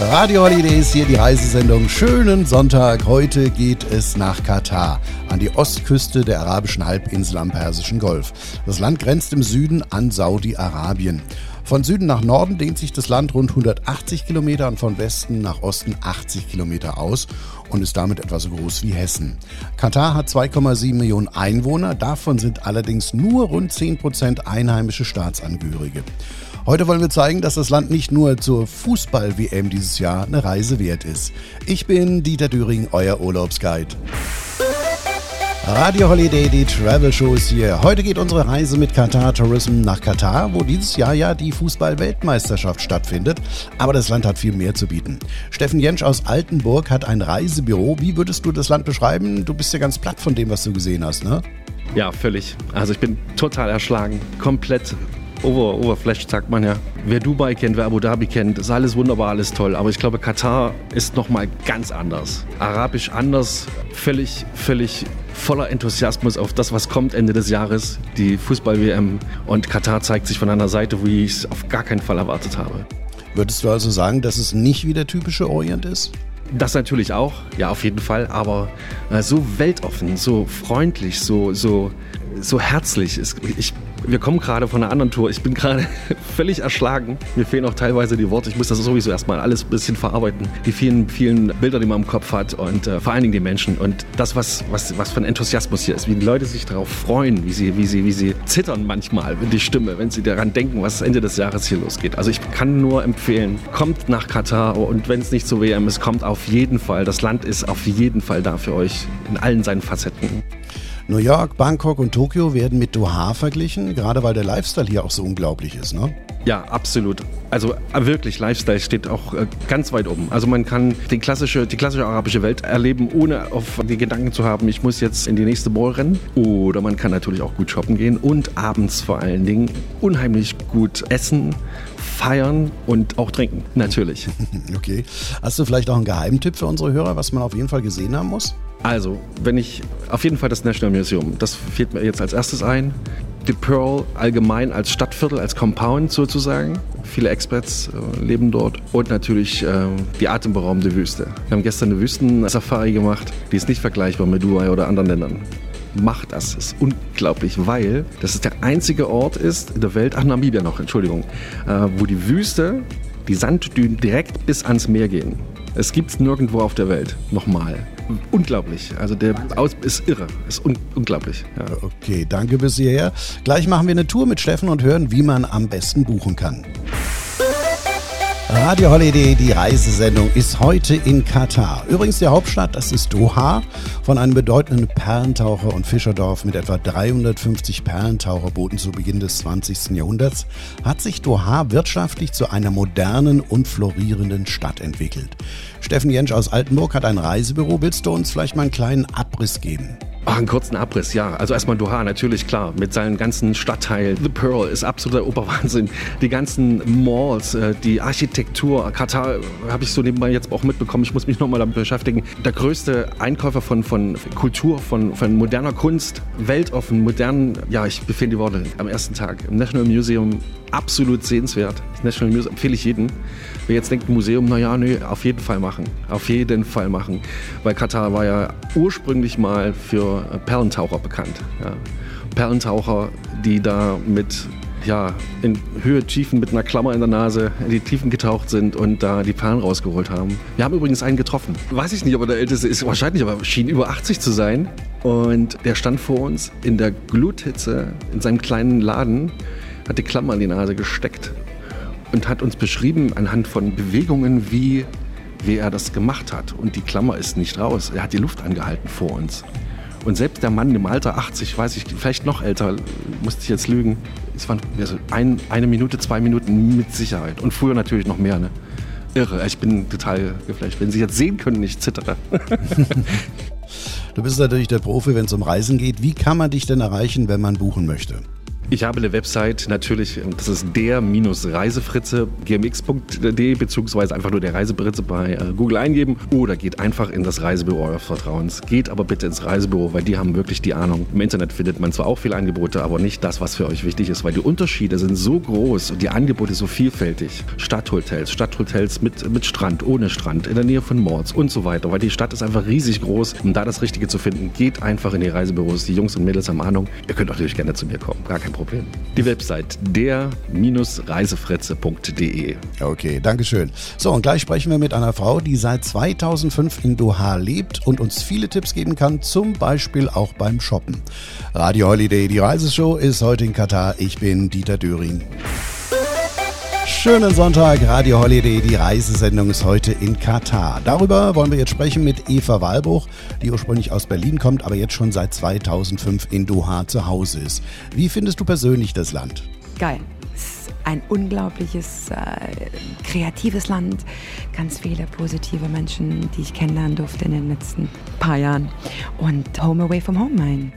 Radio Holidays, hier die Reisesendung. Schönen Sonntag. Heute geht es nach Katar, an die Ostküste der arabischen Halbinsel am Persischen Golf. Das Land grenzt im Süden an Saudi-Arabien. Von Süden nach Norden dehnt sich das Land rund 180 Kilometer und von Westen nach Osten 80 Kilometer aus und ist damit etwa so groß wie Hessen. Katar hat 2,7 Millionen Einwohner, davon sind allerdings nur rund 10 Prozent einheimische Staatsangehörige. Heute wollen wir zeigen, dass das Land nicht nur zur Fußball-WM dieses Jahr eine Reise wert ist. Ich bin Dieter Düring, euer Urlaubsguide. Radio Holiday, die Travel Show ist hier. Heute geht unsere Reise mit Qatar Tourism nach Katar, wo dieses Jahr ja die Fußball-Weltmeisterschaft stattfindet. Aber das Land hat viel mehr zu bieten. Steffen Jentsch aus Altenburg hat ein Reisebüro. Wie würdest du das Land beschreiben? Du bist ja ganz platt von dem, was du gesehen hast, ne? Ja, völlig. Also ich bin total erschlagen. Komplett over, overflashed, sagt man ja. Wer Dubai kennt, wer Abu Dhabi kennt, ist alles wunderbar, alles toll. Aber ich glaube, Katar ist nochmal ganz anders. Arabisch anders, völlig, völlig voller Enthusiasmus auf das, was kommt Ende des Jahres, die Fußball-WM. Und Katar zeigt sich von einer Seite, wie ich es auf gar keinen Fall erwartet habe. Würdest du also sagen, dass es nicht wie der typische Orient ist? Das natürlich auch, ja, auf jeden Fall, aber äh, so weltoffen, so freundlich, so, so, so herzlich. Ich wir kommen gerade von einer anderen Tour. Ich bin gerade völlig erschlagen. Mir fehlen auch teilweise die Worte. Ich muss das sowieso erstmal alles ein bisschen verarbeiten. Die vielen, vielen Bilder, die man im Kopf hat und äh, vor allen Dingen die Menschen. Und das, was, was, was für ein Enthusiasmus hier ist, wie die Leute sich darauf freuen, wie sie, wie sie, wie sie zittern manchmal in die Stimme, wenn sie daran denken, was Ende des Jahres hier losgeht. Also ich kann nur empfehlen, kommt nach Katar und wenn es nicht zur WM ist, kommt auf jeden Fall. Das Land ist auf jeden Fall da für euch in allen seinen Facetten. New York, Bangkok und Tokio werden mit Doha verglichen, gerade weil der Lifestyle hier auch so unglaublich ist, ne? Ja, absolut. Also äh, wirklich, Lifestyle steht auch äh, ganz weit oben. Also man kann die klassische, die klassische arabische Welt erleben, ohne auf die Gedanken zu haben, ich muss jetzt in die nächste Mall rennen. Oder man kann natürlich auch gut shoppen gehen und abends vor allen Dingen unheimlich gut essen, feiern und auch trinken, natürlich. Okay. Hast du vielleicht auch einen Geheimtipp für unsere Hörer, was man auf jeden Fall gesehen haben muss? Also, wenn ich auf jeden Fall das National Museum, das fällt mir jetzt als erstes ein. The Pearl allgemein als Stadtviertel, als Compound sozusagen. Viele Expats äh, leben dort und natürlich äh, die atemberaubende Wüste. Wir haben gestern eine Wüstensafari gemacht, die ist nicht vergleichbar mit Dubai oder anderen Ländern. Macht das, das ist unglaublich, weil das ist der einzige Ort ist in der Welt, ach Namibia noch, Entschuldigung, äh, wo die Wüste, die Sanddünen direkt bis ans Meer gehen. Es gibt es nirgendwo auf der Welt. Nochmal. Unglaublich. Also der Aus ist irre. Ist un unglaublich. Ja. Okay, danke bis hierher. Gleich machen wir eine Tour mit Steffen und hören, wie man am besten buchen kann. Radio Holiday, die Reisesendung, ist heute in Katar. Übrigens die Hauptstadt, das ist Doha, von einem bedeutenden Perlentaucher- und Fischerdorf mit etwa 350 Perlentaucherbooten zu Beginn des 20. Jahrhunderts, hat sich Doha wirtschaftlich zu einer modernen und florierenden Stadt entwickelt. Steffen Jentsch aus Altenburg hat ein Reisebüro. Willst du uns vielleicht mal einen kleinen Abriss geben? Ach, einen kurzen Abriss, ja. Also erstmal Doha, natürlich, klar. Mit seinen ganzen Stadtteilen. The Pearl ist absoluter Oberwahnsinn. Die ganzen Malls, äh, die Architektur. Katar habe ich so nebenbei jetzt auch mitbekommen. Ich muss mich nochmal damit beschäftigen. Der größte Einkäufer von, von Kultur, von, von moderner Kunst, weltoffen, modernen, ja, ich befinde die Worte am ersten Tag im National Museum. Absolut sehenswert. Das National Museum empfehle ich jedem. Wer jetzt denkt, Museum, naja, nee, auf jeden Fall machen. Auf jeden Fall machen. Weil Katar war ja ursprünglich mal für Perlentaucher bekannt. Ja. Perlentaucher, die da mit ja, in Höhe Tiefen mit einer Klammer in der Nase in die Tiefen getaucht sind und da die Perlen rausgeholt haben. Wir haben übrigens einen getroffen. Weiß ich nicht, ob er der Älteste ist, wahrscheinlich, aber schien über 80 zu sein. Und der stand vor uns in der Gluthitze in seinem kleinen Laden, hat die Klammer in die Nase gesteckt und hat uns beschrieben anhand von Bewegungen, wie, wie er das gemacht hat. Und die Klammer ist nicht raus. Er hat die Luft angehalten vor uns. Und selbst der Mann im Alter 80, weiß ich, vielleicht noch älter, musste ich jetzt lügen, es waren also ein, eine Minute, zwei Minuten mit Sicherheit. Und früher natürlich noch mehr. Ne? Irre, ich bin total geflasht. Wenn Sie jetzt sehen können, ich zittere. du bist natürlich der Profi, wenn es um Reisen geht. Wie kann man dich denn erreichen, wenn man buchen möchte? Ich habe eine Website, natürlich, das ist der-reisefritze gmx.de, beziehungsweise einfach nur der Reisefritze bei äh, Google eingeben oder geht einfach in das Reisebüro eures Vertrauens. Geht aber bitte ins Reisebüro, weil die haben wirklich die Ahnung. Im Internet findet man zwar auch viele Angebote, aber nicht das, was für euch wichtig ist, weil die Unterschiede sind so groß und die Angebote so vielfältig. Stadthotels, Stadthotels mit, mit Strand, ohne Strand, in der Nähe von Mords und so weiter, weil die Stadt ist einfach riesig groß. Um da das Richtige zu finden, geht einfach in die Reisebüros. Die Jungs und Mädels haben Ahnung. Ihr könnt natürlich gerne zu mir kommen, gar kein Problem. Die Website der-reisefritze.de. Okay, danke schön. So, und gleich sprechen wir mit einer Frau, die seit 2005 in Doha lebt und uns viele Tipps geben kann, zum Beispiel auch beim Shoppen. Radio Holiday, die Reiseshow, ist heute in Katar. Ich bin Dieter Döring. Schönen Sonntag, Radio Holiday. Die Reisesendung ist heute in Katar. Darüber wollen wir jetzt sprechen mit Eva Walbruch, die ursprünglich aus Berlin kommt, aber jetzt schon seit 2005 in Doha zu Hause ist. Wie findest du persönlich das Land? Geil. Es ist ein unglaubliches, äh, kreatives Land. Ganz viele positive Menschen, die ich kennenlernen durfte in den letzten paar Jahren. Und Home Away from Home, mein.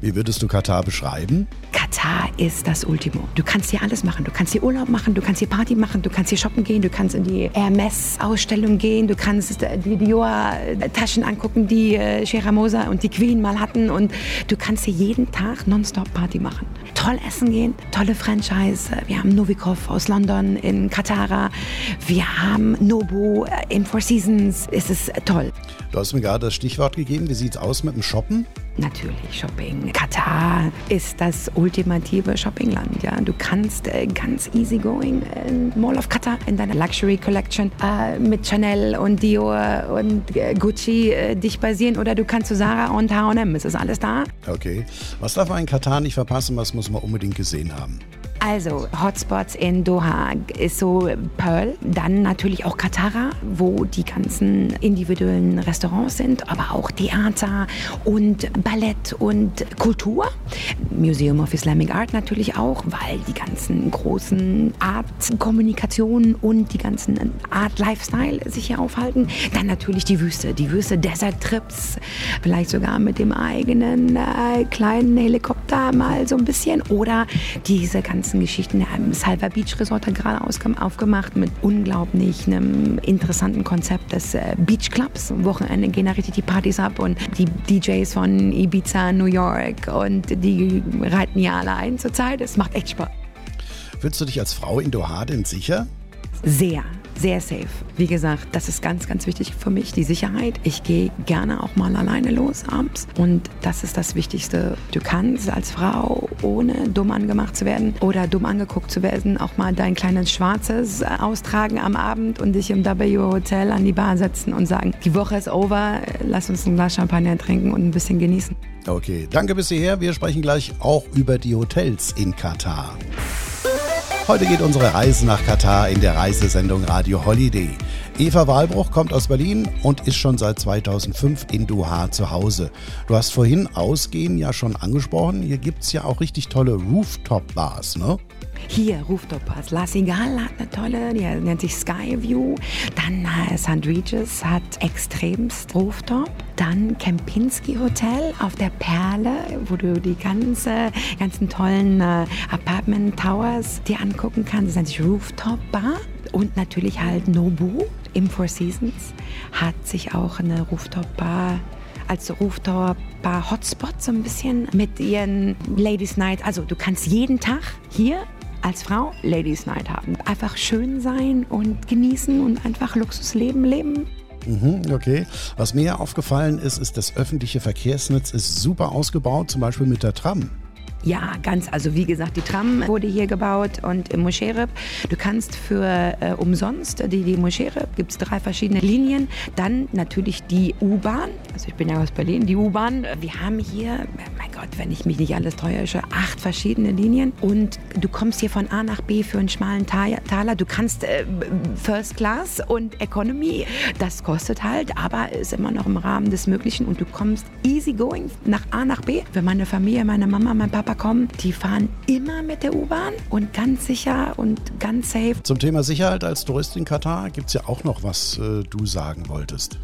Wie würdest du Katar beschreiben? Katar ist das Ultimo. Du kannst hier alles machen. Du kannst hier Urlaub machen, du kannst hier Party machen, du kannst hier shoppen gehen, du kannst in die Hermes-Ausstellung gehen, du kannst die Dior-Taschen angucken, die äh, Sheramosa und die Queen mal hatten und du kannst hier jeden Tag nonstop Party machen. Toll essen gehen, tolle Franchise. Wir haben Novikov aus London in Katara. Wir haben Nobu äh, in Four Seasons. Es ist toll. Du hast mir gerade das Stichwort gegeben. Wie sieht es aus mit dem Shoppen? Natürlich Shopping. Katar ist das ultimative Shoppingland. Ja, du kannst äh, ganz easy going in Mall of Qatar in deiner Luxury Collection äh, mit Chanel und Dior und äh, Gucci äh, dich basieren oder du kannst zu Zara und H&M. Es ist alles da. Okay. Was darf man in Katar nicht verpassen? Was muss man unbedingt gesehen haben? Also Hotspots in Doha ist so Pearl, dann natürlich auch Katara, wo die ganzen individuellen Restaurants sind, aber auch Theater und Ballett und Kultur. Museum of Islamic Art natürlich auch, weil die ganzen großen Art-Kommunikationen und die ganzen Art-Lifestyle sich hier aufhalten. Dann natürlich die Wüste, die Wüste Desert Trips, vielleicht sogar mit dem eigenen äh, kleinen Helikopter mal so ein bisschen oder diese ganzen ganzen Geschichten. Im Salva Beach Resort hat gerade aufgemacht mit unglaublich einem interessanten Konzept des äh, Beach Clubs. Am Wochenende gehen da richtig die Partys ab und die DJs von Ibiza, New York und die reiten ja alle ein zurzeit. Es macht echt Spaß. Fühlst du dich als Frau in Doha denn sicher? Sehr sehr safe. Wie gesagt, das ist ganz, ganz wichtig für mich, die Sicherheit. Ich gehe gerne auch mal alleine los abends und das ist das Wichtigste. Du kannst als Frau, ohne dumm angemacht zu werden oder dumm angeguckt zu werden, auch mal dein kleines Schwarzes austragen am Abend und dich im W Hotel an die Bar setzen und sagen, die Woche ist over, lass uns ein Glas Champagner trinken und ein bisschen genießen. Okay, danke bis hierher. Wir sprechen gleich auch über die Hotels in Katar. Heute geht unsere Reise nach Katar in der Reisesendung Radio Holiday. Eva Wahlbruch kommt aus Berlin und ist schon seit 2005 in Doha zu Hause. Du hast vorhin Ausgehen ja schon angesprochen. Hier gibt es ja auch richtig tolle Rooftop-Bars, ne? Hier, Rooftop Bars. La Cigale hat eine tolle, die nennt sich Skyview. Dann äh, St. Regis hat extremst Rooftop. Dann Kempinski Hotel auf der Perle, wo du die ganze, ganzen tollen äh, Apartment Towers dir angucken kannst. Das nennt sich Rooftop Bar. Und natürlich halt Nobu im Four Seasons hat sich auch eine Rooftop Bar als Rooftop Bar Hotspot so ein bisschen mit ihren Ladies Night. Also du kannst jeden Tag hier als Frau Ladies Night haben. Einfach schön sein und genießen und einfach Luxusleben leben. Mhm, okay. Was mir aufgefallen ist, ist, das öffentliche Verkehrsnetz ist super ausgebaut, zum Beispiel mit der Tram. Ja, ganz. Also wie gesagt, die Tram wurde hier gebaut und im Moschereb. Du kannst für äh, umsonst die, die Moschereb, gibt es drei verschiedene Linien. Dann natürlich die U-Bahn. Also ich bin ja aus Berlin, die U-Bahn. Wir haben hier, mein Gott, wenn ich mich nicht alles täusche, acht verschiedene Linien. Und du kommst hier von A nach B für einen schmalen Taler. Du kannst äh, First Class und Economy. Das kostet halt, aber ist immer noch im Rahmen des Möglichen. Und du kommst easy going nach A nach B. Für meine Familie, meine Mama, mein Papa kommen, die fahren immer mit der U-Bahn und ganz sicher und ganz safe. Zum Thema Sicherheit als Tourist in Katar gibt es ja auch noch was, äh, du sagen wolltest.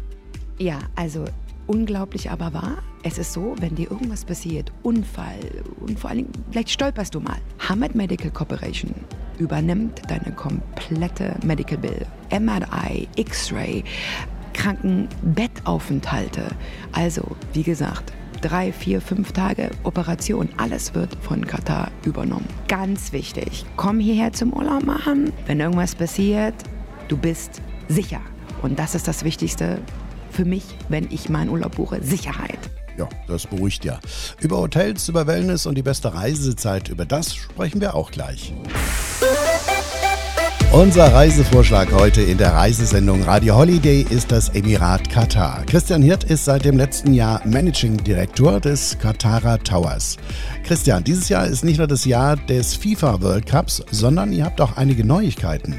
Ja, also unglaublich aber wahr. Es ist so, wenn dir irgendwas passiert, Unfall und vor allen Dingen, vielleicht stolperst du mal. Hamad Medical Corporation übernimmt deine komplette Medical Bill. MRI, X-Ray, Krankenbettaufenthalte. Also, wie gesagt, drei, vier, fünf Tage Operation. Alles wird von Katar übernommen. Ganz wichtig. Komm hierher zum Urlaub machen. Wenn irgendwas passiert, du bist sicher. Und das ist das Wichtigste für mich, wenn ich meinen Urlaub buche. Sicherheit. Ja, das beruhigt ja. Über Hotels, über Wellness und die beste Reisezeit, über das sprechen wir auch gleich. Unser Reisevorschlag heute in der Reisesendung Radio Holiday ist das Emirat Katar. Christian Hirt ist seit dem letzten Jahr Managing Director des Katarer Towers. Christian, dieses Jahr ist nicht nur das Jahr des FIFA World Cups, sondern ihr habt auch einige Neuigkeiten.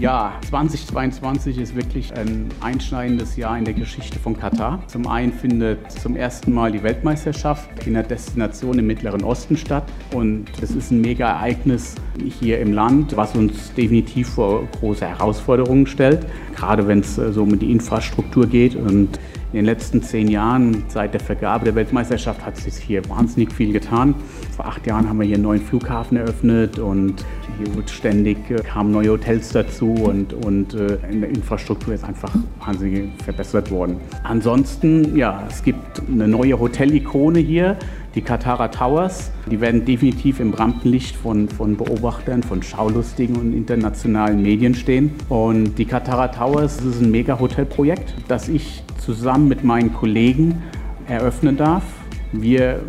Ja, 2022 ist wirklich ein einschneidendes Jahr in der Geschichte von Katar. Zum einen findet zum ersten Mal die Weltmeisterschaft in der Destination im Mittleren Osten statt. Und das ist ein mega Ereignis hier im Land, was uns definitiv vor große Herausforderungen stellt. Gerade wenn es äh, so um die Infrastruktur geht. Und in den letzten zehn Jahren, seit der Vergabe der Weltmeisterschaft, hat sich hier wahnsinnig viel getan. Vor acht Jahren haben wir hier einen neuen Flughafen eröffnet und hier wird ständig äh, kamen neue Hotels dazu und, und äh, in der Infrastruktur ist einfach wahnsinnig verbessert worden. Ansonsten, ja, es gibt eine neue Hotelikone hier, die Katara Towers. Die werden definitiv im Rampenlicht von, von Beobachtern, von Schaulustigen und internationalen Medien stehen. Und die Katara Towers ist ein Mega-Hotelprojekt, das ich zusammen mit meinen Kollegen eröffnen darf. Wir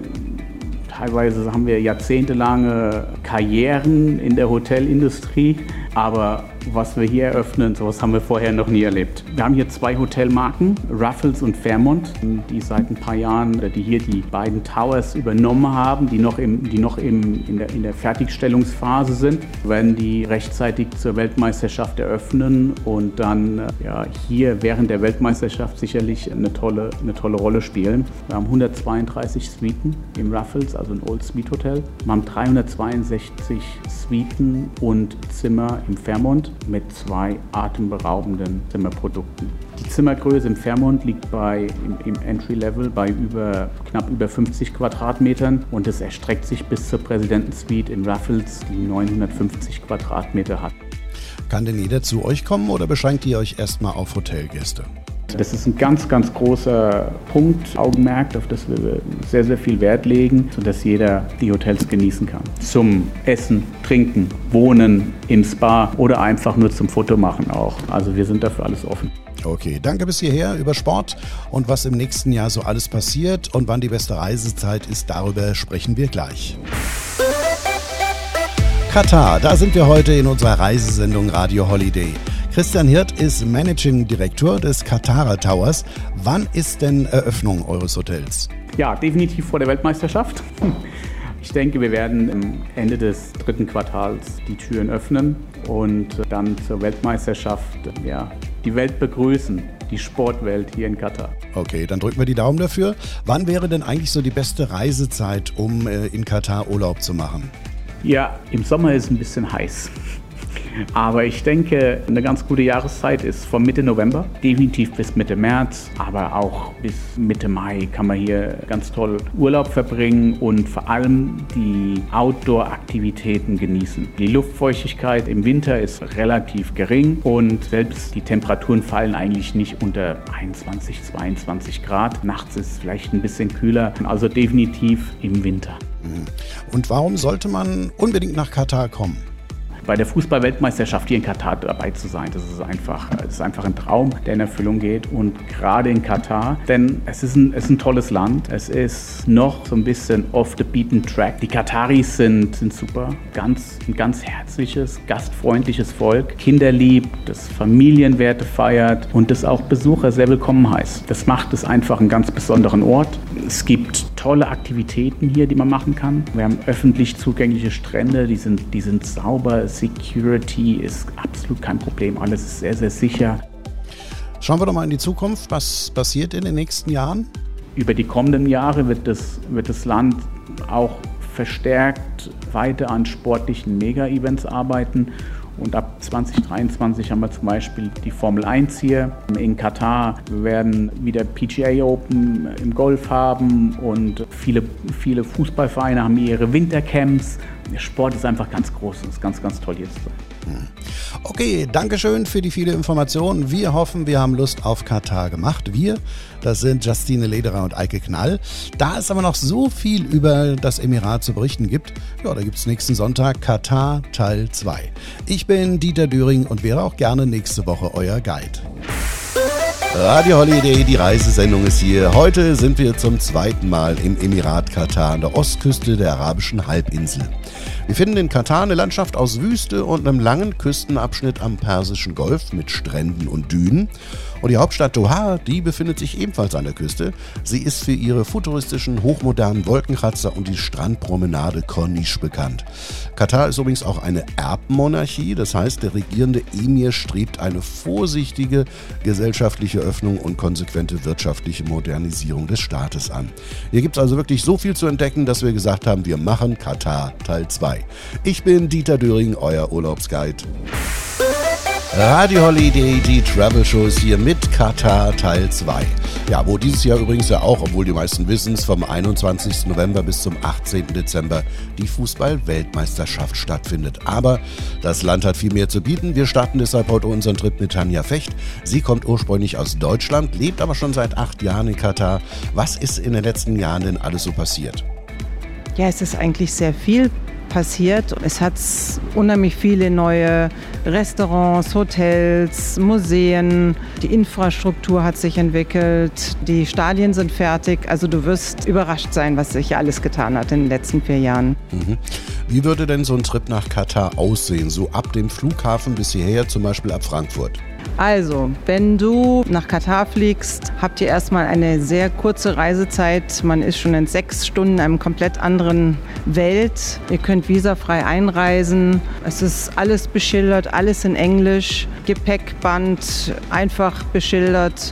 teilweise haben wir jahrzehntelange Karrieren in der Hotelindustrie, aber was wir hier eröffnen, sowas haben wir vorher noch nie erlebt. Wir haben hier zwei Hotelmarken, Raffles und Fairmont, die seit ein paar Jahren, die hier die beiden Towers übernommen haben, die noch, im, die noch im, in, der, in der Fertigstellungsphase sind, werden die rechtzeitig zur Weltmeisterschaft eröffnen und dann ja, hier während der Weltmeisterschaft sicherlich eine tolle, eine tolle Rolle spielen. Wir haben 132 Suiten im Raffles, also ein Old Suite Hotel. Wir haben 362 Suiten und Zimmer im Fairmont mit zwei atemberaubenden Zimmerprodukten. Die Zimmergröße im Fairmont liegt bei, im, im Entry-Level bei über, knapp über 50 Quadratmetern und es erstreckt sich bis zur Präsidentensuite in Raffles, die 950 Quadratmeter hat. Kann denn jeder zu euch kommen oder beschränkt ihr euch erstmal auf Hotelgäste? Das ist ein ganz, ganz großer Punkt, Augenmerk, auf das wir sehr, sehr viel Wert legen, sodass jeder die Hotels genießen kann. Zum Essen, Trinken, Wohnen, im Spa oder einfach nur zum Fotomachen auch. Also wir sind dafür alles offen. Okay, danke bis hierher über Sport und was im nächsten Jahr so alles passiert und wann die beste Reisezeit ist, darüber sprechen wir gleich. Katar, da sind wir heute in unserer Reisesendung Radio Holiday. Christian Hirt ist Managing Director des Katara Towers. Wann ist denn Eröffnung eures Hotels? Ja, definitiv vor der Weltmeisterschaft. Ich denke, wir werden Ende des dritten Quartals die Türen öffnen und dann zur Weltmeisterschaft ja, die Welt begrüßen, die Sportwelt hier in Katar. Okay, dann drücken wir die Daumen dafür. Wann wäre denn eigentlich so die beste Reisezeit, um äh, in Katar Urlaub zu machen? Ja, im Sommer ist es ein bisschen heiß. Aber ich denke, eine ganz gute Jahreszeit ist von Mitte November, definitiv bis Mitte März, aber auch bis Mitte Mai kann man hier ganz toll Urlaub verbringen und vor allem die Outdoor-Aktivitäten genießen. Die Luftfeuchtigkeit im Winter ist relativ gering und selbst die Temperaturen fallen eigentlich nicht unter 21, 22 Grad. Nachts ist es vielleicht ein bisschen kühler, also definitiv im Winter. Mhm. Und warum sollte man unbedingt nach Katar kommen? Bei der Fußball-Weltmeisterschaft hier in Katar dabei zu sein. Das ist einfach, das ist einfach ein Traum, der in Erfüllung geht. Und gerade in Katar, denn es ist, ein, es ist ein tolles Land. Es ist noch so ein bisschen off the beaten track. Die Kataris sind, sind super. Ganz, ein ganz herzliches, gastfreundliches Volk. Kinderlieb, das Familienwerte feiert und das auch Besucher sehr willkommen heißt. Das macht es einfach einen ganz besonderen Ort. Es gibt tolle Aktivitäten hier, die man machen kann. Wir haben öffentlich zugängliche Strände, die sind, die sind sauber. Security ist absolut kein Problem. Alles ist sehr, sehr sicher. Schauen wir doch mal in die Zukunft. Was passiert in den nächsten Jahren? Über die kommenden Jahre wird das, wird das Land auch verstärkt weiter an sportlichen Mega-Events arbeiten Und ab 2023 haben wir zum Beispiel die Formel 1 hier. In Katar werden wieder PGA Open im Golf haben und viele, viele Fußballvereine haben ihre Wintercamps. Der Sport ist einfach ganz groß und ist ganz, ganz toll hier zu sein. Hm. Okay, Dankeschön für die viele Informationen. Wir hoffen, wir haben Lust auf Katar gemacht. Wir, das sind Justine Lederer und Eike Knall. Da es aber noch so viel über das Emirat zu berichten gibt, ja, da gibt es nächsten Sonntag Katar Teil 2. Ich bin Dieter Düring und wäre auch gerne nächste Woche euer Guide. Radio Holiday, die Reisesendung ist hier. Heute sind wir zum zweiten Mal im Emirat Katar an der Ostküste der arabischen Halbinsel. Wir finden in Katar eine Landschaft aus Wüste und einem langen Küstenabschnitt am Persischen Golf mit Stränden und Dünen. Und die Hauptstadt Doha, die befindet sich ebenfalls an der Küste. Sie ist für ihre futuristischen, hochmodernen Wolkenkratzer und die Strandpromenade Corniche bekannt. Katar ist übrigens auch eine Erbmonarchie, das heißt, der regierende Emir strebt eine vorsichtige gesellschaftliche Öffnung und konsequente wirtschaftliche Modernisierung des Staates an. Hier gibt es also wirklich so viel zu entdecken, dass wir gesagt haben, wir machen Katar Teil 2. Ich bin Dieter Döring, euer Urlaubsguide. Radio Holiday, die Travel Shows hier mit Katar Teil 2. Ja, wo dieses Jahr übrigens ja auch, obwohl die meisten wissen es, vom 21. November bis zum 18. Dezember die Fußball-Weltmeisterschaft stattfindet. Aber das Land hat viel mehr zu bieten. Wir starten deshalb heute unseren Trip mit Tanja Fecht. Sie kommt ursprünglich aus Deutschland, lebt aber schon seit acht Jahren in Katar. Was ist in den letzten Jahren denn alles so passiert? Ja, es ist eigentlich sehr viel passiert. Es hat unheimlich viele neue Restaurants, Hotels, Museen. Die Infrastruktur hat sich entwickelt. Die Stadien sind fertig. Also du wirst überrascht sein, was sich alles getan hat in den letzten vier Jahren. Mhm. Wie würde denn so ein Trip nach Katar aussehen? So ab dem Flughafen bis hierher, zum Beispiel ab Frankfurt? Also, wenn du nach Katar fliegst, habt ihr erstmal eine sehr kurze Reisezeit. Man ist schon in sechs Stunden in einem komplett anderen Welt. Ihr könnt visafrei einreisen. Es ist alles beschildert, alles in Englisch. Gepäckband einfach beschildert.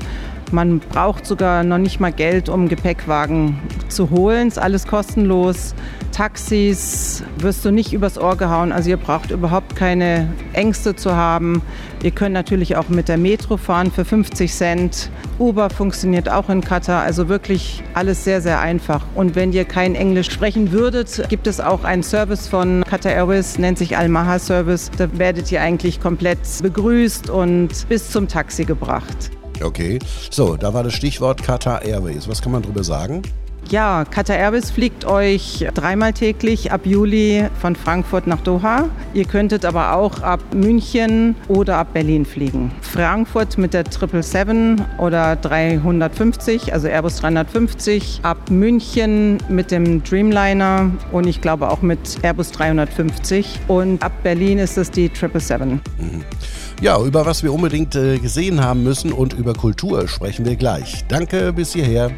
Man braucht sogar noch nicht mal Geld, um Gepäckwagen zu holen. Ist alles kostenlos. Taxis wirst du nicht übers Ohr gehauen. Also ihr braucht überhaupt keine Ängste zu haben. Ihr könnt natürlich auch mit der Metro fahren für 50 Cent. Uber funktioniert auch in Katar. Also wirklich alles sehr, sehr einfach. Und wenn ihr kein Englisch sprechen würdet, gibt es auch einen Service von Qatar Airways, nennt sich Al-Maha Service. Da werdet ihr eigentlich komplett begrüßt und bis zum Taxi gebracht. Okay, so, da war das Stichwort Qatar Airways. Was kann man darüber sagen? Ja, Qatar Airways fliegt euch dreimal täglich ab Juli von Frankfurt nach Doha. Ihr könntet aber auch ab München oder ab Berlin fliegen. Frankfurt mit der 777 oder 350, also Airbus 350. Ab München mit dem Dreamliner und ich glaube auch mit Airbus 350. Und ab Berlin ist es die 777. Mhm. Ja, über was wir unbedingt äh, gesehen haben müssen und über Kultur sprechen wir gleich. Danke bis hierher.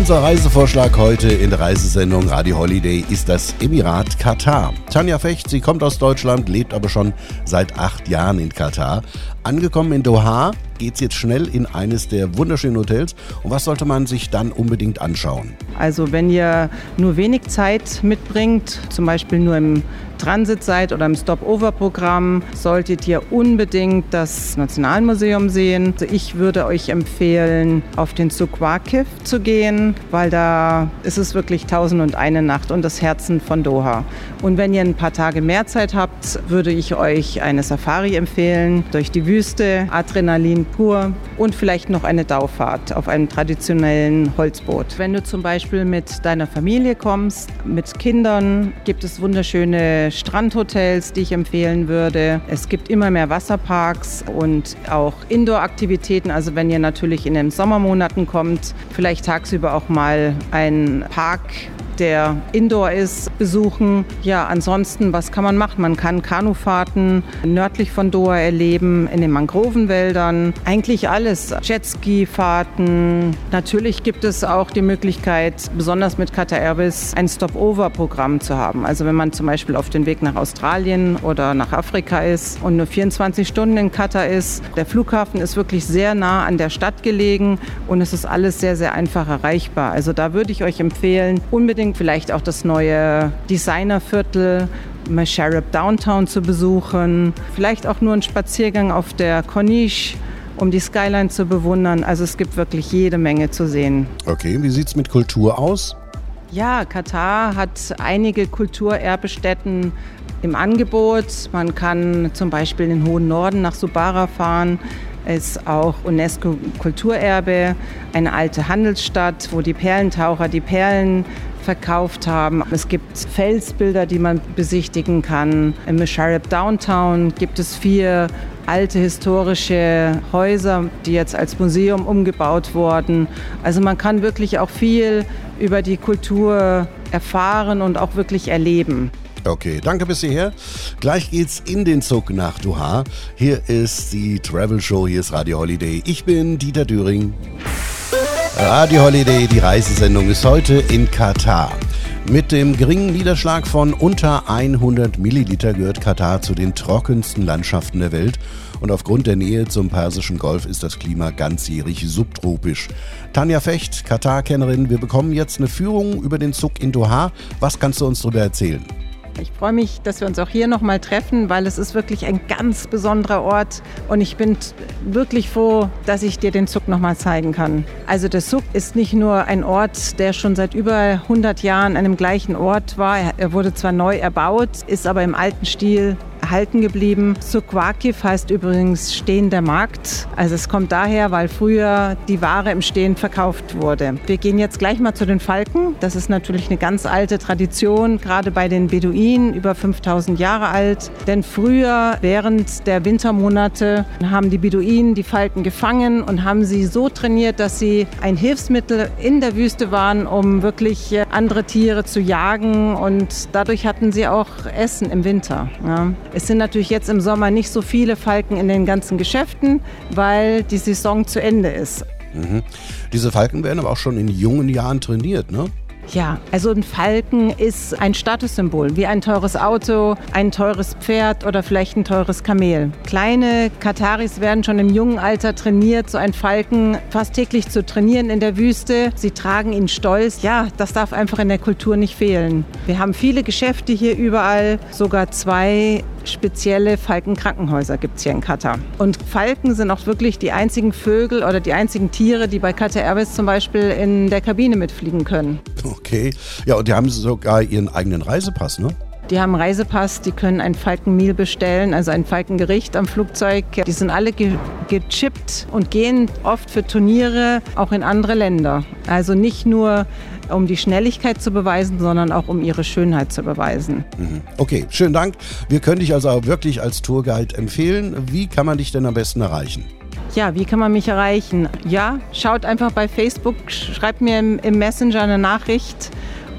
Unser Reisevorschlag heute in der Reisesendung Radio Holiday ist das Emirat Katar. Tanja Fecht, sie kommt aus Deutschland, lebt aber schon seit acht Jahren in Katar. Angekommen in Doha geht es jetzt schnell in eines der wunderschönen Hotels. Und was sollte man sich dann unbedingt anschauen? Also wenn ihr nur wenig Zeit mitbringt, zum Beispiel nur im Transit seid oder im Stop-Over-Programm, solltet ihr unbedingt das Nationalmuseum sehen. Also ich würde euch empfehlen, auf den Suqaqif zu gehen, weil da ist es wirklich tausend und eine Nacht und das Herzen von Doha. Und wenn ihr ein paar Tage mehr Zeit habt, würde ich euch eine Safari empfehlen durch die Wüste, Adrenalin pur und vielleicht noch eine Daufahrt auf einem traditionellen Holzboot. Wenn du zum Beispiel mit deiner Familie kommst, mit Kindern, gibt es wunderschöne Strandhotels, die ich empfehlen würde. Es gibt immer mehr Wasserparks und auch Indoor-Aktivitäten. Also wenn ihr natürlich in den Sommermonaten kommt, vielleicht tagsüber auch mal einen Park der Indoor ist, besuchen. Ja, ansonsten, was kann man machen? Man kann Kanufahrten nördlich von Doha erleben, in den Mangrovenwäldern. Eigentlich alles. Jetski-Fahrten. Natürlich gibt es auch die Möglichkeit, besonders mit Qatar Airways, ein Stop-Over-Programm zu haben. Also wenn man zum Beispiel auf dem Weg nach Australien oder nach Afrika ist und nur 24 Stunden in Katar ist. Der Flughafen ist wirklich sehr nah an der Stadt gelegen und es ist alles sehr, sehr einfach erreichbar. Also da würde ich euch empfehlen, unbedingt vielleicht auch das neue Designerviertel Masharib Downtown zu besuchen, vielleicht auch nur einen Spaziergang auf der Corniche um die Skyline zu bewundern. Also es gibt wirklich jede Menge zu sehen. Okay, wie sieht es mit Kultur aus? Ja, Katar hat einige Kulturerbestätten im Angebot. Man kann zum Beispiel in den hohen Norden nach Subara fahren. Ist auch UNESCO-Kulturerbe, eine alte Handelsstadt, wo die Perlentaucher die Perlen verkauft haben. Es gibt Felsbilder, die man besichtigen kann. Im Musharraf Downtown gibt es vier alte historische Häuser, die jetzt als Museum umgebaut wurden. Also man kann wirklich auch viel über die Kultur erfahren und auch wirklich erleben. Okay, danke bis hierher. Gleich geht's in den Zug nach Doha. Hier ist die Travel Show, hier ist Radio Holiday. Ich bin Dieter Düring. Radio Holiday, die Reisesendung ist heute in Katar. Mit dem geringen Niederschlag von unter 100 Milliliter gehört Katar zu den trockensten Landschaften der Welt und aufgrund der Nähe zum Persischen Golf ist das Klima ganzjährig subtropisch. Tanja Fecht, Katar-Kennerin, wir bekommen jetzt eine Führung über den Zug in Doha. Was kannst du uns darüber erzählen? Ich freue mich, dass wir uns auch hier nochmal treffen, weil es ist wirklich ein ganz besonderer Ort und ich bin wirklich froh, dass ich dir den Zug nochmal zeigen kann. Also der Zug ist nicht nur ein Ort, der schon seit über 100 Jahren an dem gleichen Ort war. Er wurde zwar neu erbaut, ist aber im alten Stil erhalten geblieben. Sukwakiv heißt übrigens stehender Markt. Also es kommt daher, weil früher die Ware im Stehen verkauft wurde. Wir gehen jetzt gleich mal zu den Falken. Das ist natürlich eine ganz alte Tradition, gerade bei den Beduinen, über 5000 Jahre alt. Denn früher, während der Wintermonate, haben die Beduinen die Falken gefangen und haben sie so trainiert, dass sie ein Hilfsmittel in der Wüste waren, um wirklich andere Tiere zu jagen. Und dadurch hatten sie auch Essen im Winter. Ja. Es sind natürlich jetzt im Sommer nicht so viele Falken in den ganzen Geschäften, weil die Saison zu Ende ist. Mhm. Diese Falken werden aber auch schon in jungen Jahren trainiert, ne? Ja, also ein Falken ist ein Statussymbol, wie ein teures Auto, ein teures Pferd oder vielleicht ein teures Kamel. Kleine Kataris werden schon im jungen Alter trainiert, so ein Falken fast täglich zu trainieren in der Wüste. Sie tragen ihn stolz. Ja, das darf einfach in der Kultur nicht fehlen. Wir haben viele Geschäfte hier überall, sogar zwei spezielle Falkenkrankenhäuser gibt es hier in Katar. Und Falken sind auch wirklich die einzigen Vögel oder die einzigen Tiere, die bei Qatar Airways zum Beispiel in der Kabine mitfliegen können. Okay. Ja, und die haben sogar ihren eigenen Reisepass, ne? Die haben Reisepass, die können ein Falkenmeal bestellen, also ein Falkengericht am Flugzeug. Die sind alle ge gechippt und gehen oft für Turniere auch in andere Länder. Also nicht nur um die Schnelligkeit zu beweisen, sondern auch um ihre Schönheit zu beweisen. Mhm. Okay, schönen Dank. Wir können dich also auch wirklich als Tourguide empfehlen. Wie kann man dich denn am besten erreichen? Ja, wie kann man mich erreichen? Ja, schaut einfach bei Facebook, schreibt mir im, Messenger eine Nachricht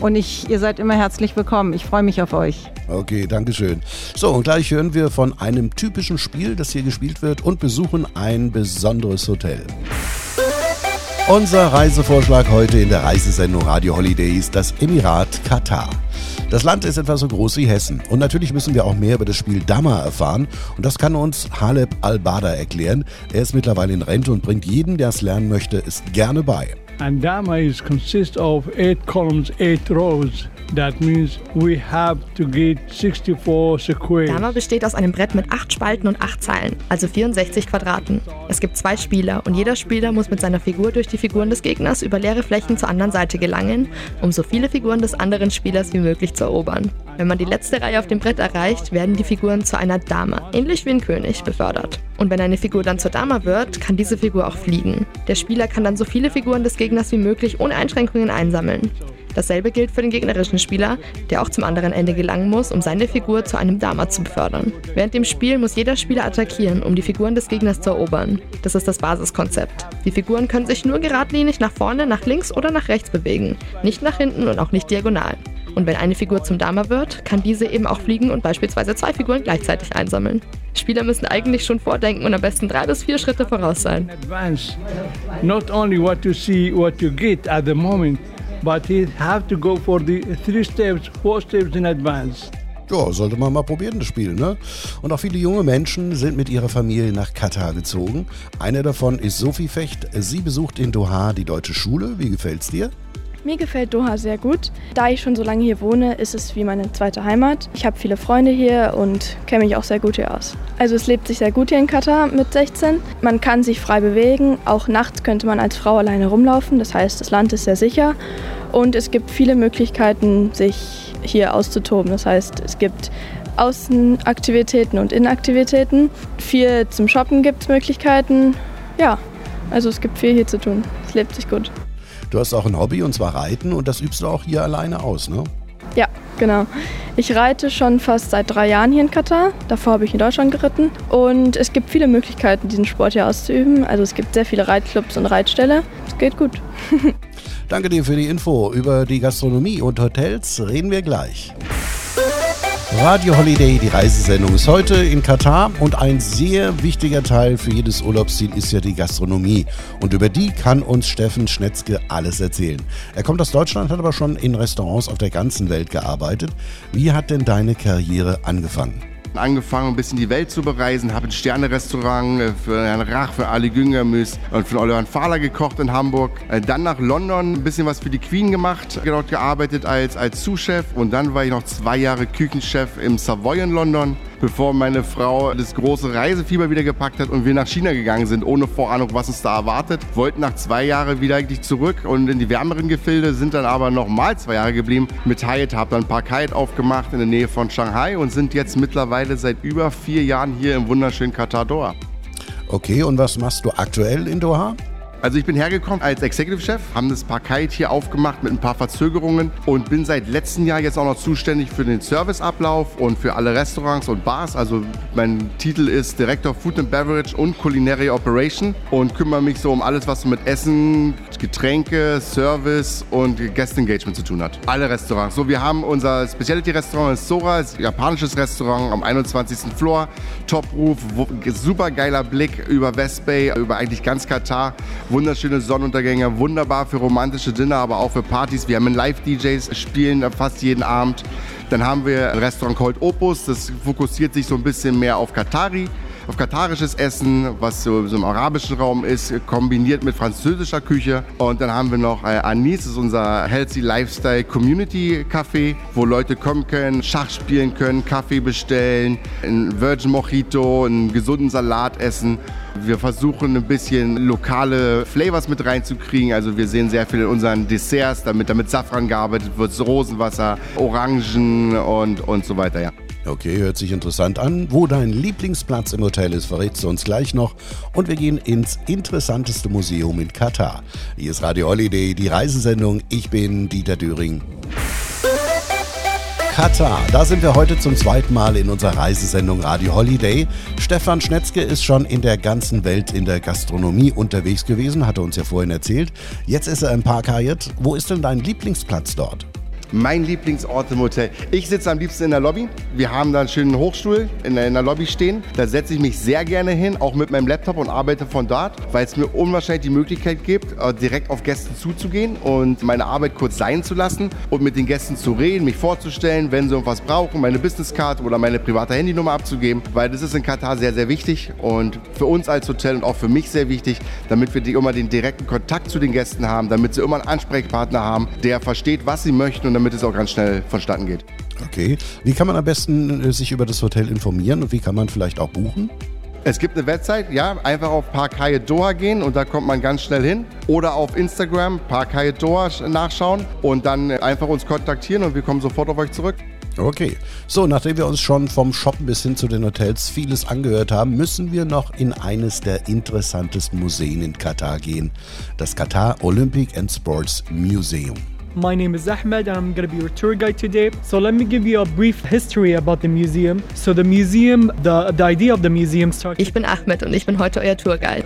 und ich, ihr seid immer herzlich willkommen. Ich freue mich auf euch. Okay, danke schön. So, und gleich hören wir von einem typischen Spiel, das hier gespielt wird, und besuchen ein besonderes Hotel. Unser Reisevorschlag heute in der Reisesendung Radio Holiday ist das Emirat Katar. Das Land ist etwa so groß wie Hessen. Und natürlich müssen wir auch mehr über das Spiel Dama erfahren. Und das kann uns Haleb Al-Bada erklären. Er ist mittlerweile in Rente und bringt jedem, der es lernen möchte, es gerne bei. And Dama is consists of eight columns, eight rows. That means we have to get 64 squares. Dama besteht aus einem Brett mit acht Spalten und acht Zeilen, also 64 Quadraten. Es gibt zwei Spieler und jeder Spieler muss mit seiner Figur durch die Figuren des Gegners über leere Flächen zur anderen Seite gelangen, um so viele Figuren des anderen Spielers wie möglich zu erobern. Wenn man die letzte Reihe auf dem Brett erreicht, werden die Figuren zu einer Dama, ähnlich wie ein König, befördert. Und wenn eine Figur dann zur Dama wird, kann diese Figur auch fliegen. Der Spieler kann dann so viele Figuren des Gegners wie möglich ohne Einschränkungen einsammeln. Dasselbe gilt für den gegnerischen Spieler, der auch zum anderen Ende gelangen muss, um seine Figur zu einem Dama zu befördern. Während dem Spiel muss jeder Spieler attackieren, um die Figuren des Gegners zu erobern. Das ist das Basiskonzept. Die Figuren können sich nur geradlinig nach vorne, nach links oder nach rechts bewegen, nicht nach hinten und auch nicht diagonal. Und wenn eine Figur zum Dama wird, kann diese eben auch fliegen und beispielsweise zwei Figuren gleichzeitig einsammeln. Spieler müssen eigentlich schon vordenken und am besten drei bis vier Schritte voraus sein. But he have to go for the three steps, four steps in advance. Ja, sollte man mal probieren, das Spiel, ne? Und auch viele junge Menschen sind mit ihrer Familie nach Katar gezogen. Eine davon ist Sophie Fecht. Sie besucht in Doha die deutsche Schule. Wie gefällt's dir? Mir gefällt Doha sehr gut. Da ich schon so lange hier wohne, ist es wie meine zweite Heimat. Ich habe viele Freunde hier und kenne mich auch sehr gut hier aus. Also es lebt sich sehr gut hier in Katar mit 16. Man kann sich frei bewegen. Auch nachts könnte man als Frau alleine rumlaufen. Das heißt, das Land ist sehr sicher. Und es gibt viele Möglichkeiten, sich hier auszutoben. Das heißt, es gibt Außenaktivitäten und Innenaktivitäten. Viel zum Shoppen gibt es Möglichkeiten. Ja, also es gibt viel hier zu tun. Es lebt sich gut. Du hast auch ein Hobby und zwar Reiten und das übst du auch hier alleine aus, ne? Ja, genau. Ich reite schon fast seit drei Jahren hier in Katar. Davor habe ich in Deutschland geritten. Und es gibt viele Möglichkeiten, diesen Sport hier auszuüben. Also es gibt sehr viele Reitclubs und Reitställe. Es geht gut. Danke dir für die Info. Über die Gastronomie und Hotels reden wir gleich. Radio Holiday, die Reisesendung ist heute in Katar und ein sehr wichtiger Teil für jedes Urlaubsziel ist ja die Gastronomie. Und über die kann uns Steffen Schnetzke alles erzählen. Er kommt aus Deutschland, hat aber schon in Restaurants auf der ganzen Welt gearbeitet. Wie hat denn deine Karriere angefangen? Angefangen, ein bisschen die Welt zu bereisen, habe ein Sterne-Restaurant äh, für Herrn Rach, für Ali Güngermüs und für Oliver Fahler gekocht in Hamburg. Äh, dann nach London ein bisschen was für die Queen gemacht, dort gearbeitet als, als Sous-Chef und dann war ich noch zwei Jahre Küchenchef im Savoy in London bevor meine Frau das große Reisefieber wieder gepackt hat und wir nach China gegangen sind, ohne Vorahnung, was uns da erwartet. Wollten nach zwei Jahren wieder eigentlich zurück und in die wärmeren Gefilde, sind dann aber nochmal zwei Jahre geblieben mit Hyatt, haben dann ein paar Kite aufgemacht in der Nähe von Shanghai und sind jetzt mittlerweile seit über vier Jahren hier im wunderschönen Katar Doha. Okay, und was machst du aktuell in Doha? Also ich bin hergekommen als Executive Chef, haben das Parkite hier aufgemacht mit ein paar Verzögerungen und bin seit letztem Jahr jetzt auch noch zuständig für den Serviceablauf und für alle Restaurants und Bars. Also mein Titel ist Director Food and Beverage und Culinary Operation und kümmere mich so um alles, was mit Essen, Getränke, Service und Guest Engagement zu tun hat. Alle Restaurants. So, wir haben unser Specialty-Restaurant ist Sora, ist ein japanisches Restaurant am 21. Floor, Top Roof, super geiler Blick über West Bay, über eigentlich ganz Katar wunderschöne Sonnenuntergänge, wunderbar für romantische Dinner, aber auch für Partys. Wir haben Live-DJs, spielen fast jeden Abend. Dann haben wir ein Restaurant Cold Opus, das fokussiert sich so ein bisschen mehr auf Katari auf katarisches Essen, was so, so, im arabischen Raum ist, kombiniert mit französischer Küche. Und dann haben wir noch äh, Anis, das ist unser Healthy Lifestyle Community Café, wo Leute kommen können, Schach spielen können, Kaffee bestellen, ein Virgin Mojito, einen gesunden Salat essen. Wir versuchen ein bisschen lokale Flavors mit reinzukriegen. Also wir sehen sehr viel in unseren Desserts, damit damit Safran gearbeitet wird, Rosenwasser, Orangen und, und so weiter. Ja. Okay, hört sich interessant an. Wo dein Lieblingsplatz im Hotel ist, verrätst du uns gleich noch. Und wir gehen ins interessanteste Museum in Katar. Hier ist Radio Holiday, die Reisesendung. Ich bin Dieter Düring. Katar. Da sind wir heute zum zweiten Mal in unserer Reisesendung Radio Holiday. Stefan Schnetzke ist schon in der ganzen Welt in der Gastronomie unterwegs gewesen, hatte uns ja vorhin erzählt. Jetzt ist er im Park Hyatt. Wo ist denn dein Lieblingsplatz dort? Mein Lieblingsort im Hotel. Ich sitze am liebsten in der Lobby. Wir haben da einen schönen Hochstuhl in der, in der Lobby stehen. Da setze ich mich sehr gerne hin, auch mit meinem Laptop und arbeite von dort, weil es mir unwahrscheinlich die Möglichkeit gibt, äh, direkt auf Gäste zuzugehen und meine Arbeit kurz sein zu lassen und mit den Gästen zu reden, mich vorzustellen, wenn sie irgendwas brauchen, meine Businesscard oder meine private Handynummer abzugeben, weil das ist in Katar sehr, sehr wichtig und für uns als Hotel und auch für mich sehr wichtig, damit wir immer den direkten Kontakt zu den Gästen haben, damit sie immer einen Ansprechpartner haben, der versteht, was sie möchten und damit es auch ganz schnell vonstatten geht. Okay. Wie kann man am besten äh, sich über das Hotel informieren und wie kann man vielleicht auch buchen? Es gibt eine Website, ja, einfach auf Park Hyatt Doha gehen und da kommt man ganz schnell hin. Oder auf Instagram Park Hyatt Doha nachschauen und dann einfach uns kontaktieren und wir kommen sofort auf euch zurück. Okay, so nachdem wir uns schon vom Shoppen bis hin zu den Hotels vieles angehört haben, müssen wir noch in eines der interessantesten Museen in Katar gehen, das Katar Olympic and Sports Museum. My name is Ahmed and I'm going to be your tour guide today. So let me give you a brief history about the museum. So the museum, the, the idea of the museum started... Ich bin Ahmed und ich bin heute euer Tourguide.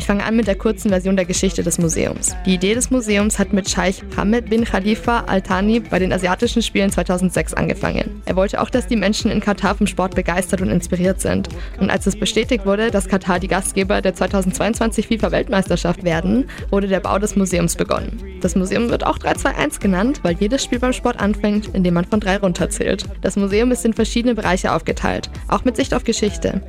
Ich fange an mit der kurzen Version der Geschichte des Museums. Die Idee des Museums hat mit Scheich Hamid bin Khalifa Al Thani bei den Asiatischen Spielen 2006 angefangen. Er wollte auch, dass die Menschen in Katar vom Sport begeistert und inspiriert sind. Und als es bestätigt wurde, dass Katar die Gastgeber der 2022 FIFA-Weltmeisterschaft werden, wurde der Bau des Museums begonnen. Das Museum wird auch 321 genannt, weil jedes Spiel beim Sport anfängt, indem man von drei runterzählt. Das Museum ist in verschiedene Bereiche aufgeteilt, auch mit Sicht auf Geschichte.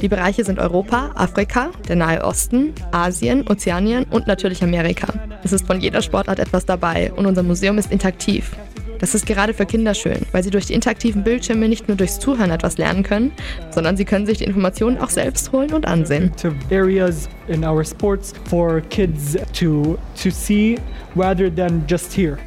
Die Bereiche sind Europa, Afrika, der Nahe Osten, Asien, Ozeanien und natürlich Amerika. Es ist von jeder Sportart etwas dabei und unser Museum ist interaktiv. Das ist gerade für Kinder schön, weil sie durch die interaktiven Bildschirme nicht nur durchs Zuhören etwas lernen können, sondern sie können sich die Informationen auch selbst holen und ansehen. In our sports for kids to to see rather than just hear.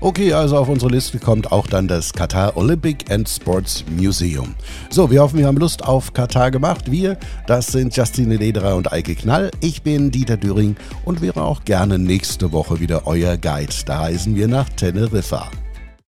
Okay, also auf unsere Liste kommt auch dann das Qatar Olympic and Sports Museum. So, wir hoffen, wir haben Lust auf Katar gemacht. Wir, das sind Justine Lederer und Eike Knall. Ich bin Dieter Düring und wäre auch gerne nächste Woche wieder euer Guide. Da reisen wir nach Teneriffa.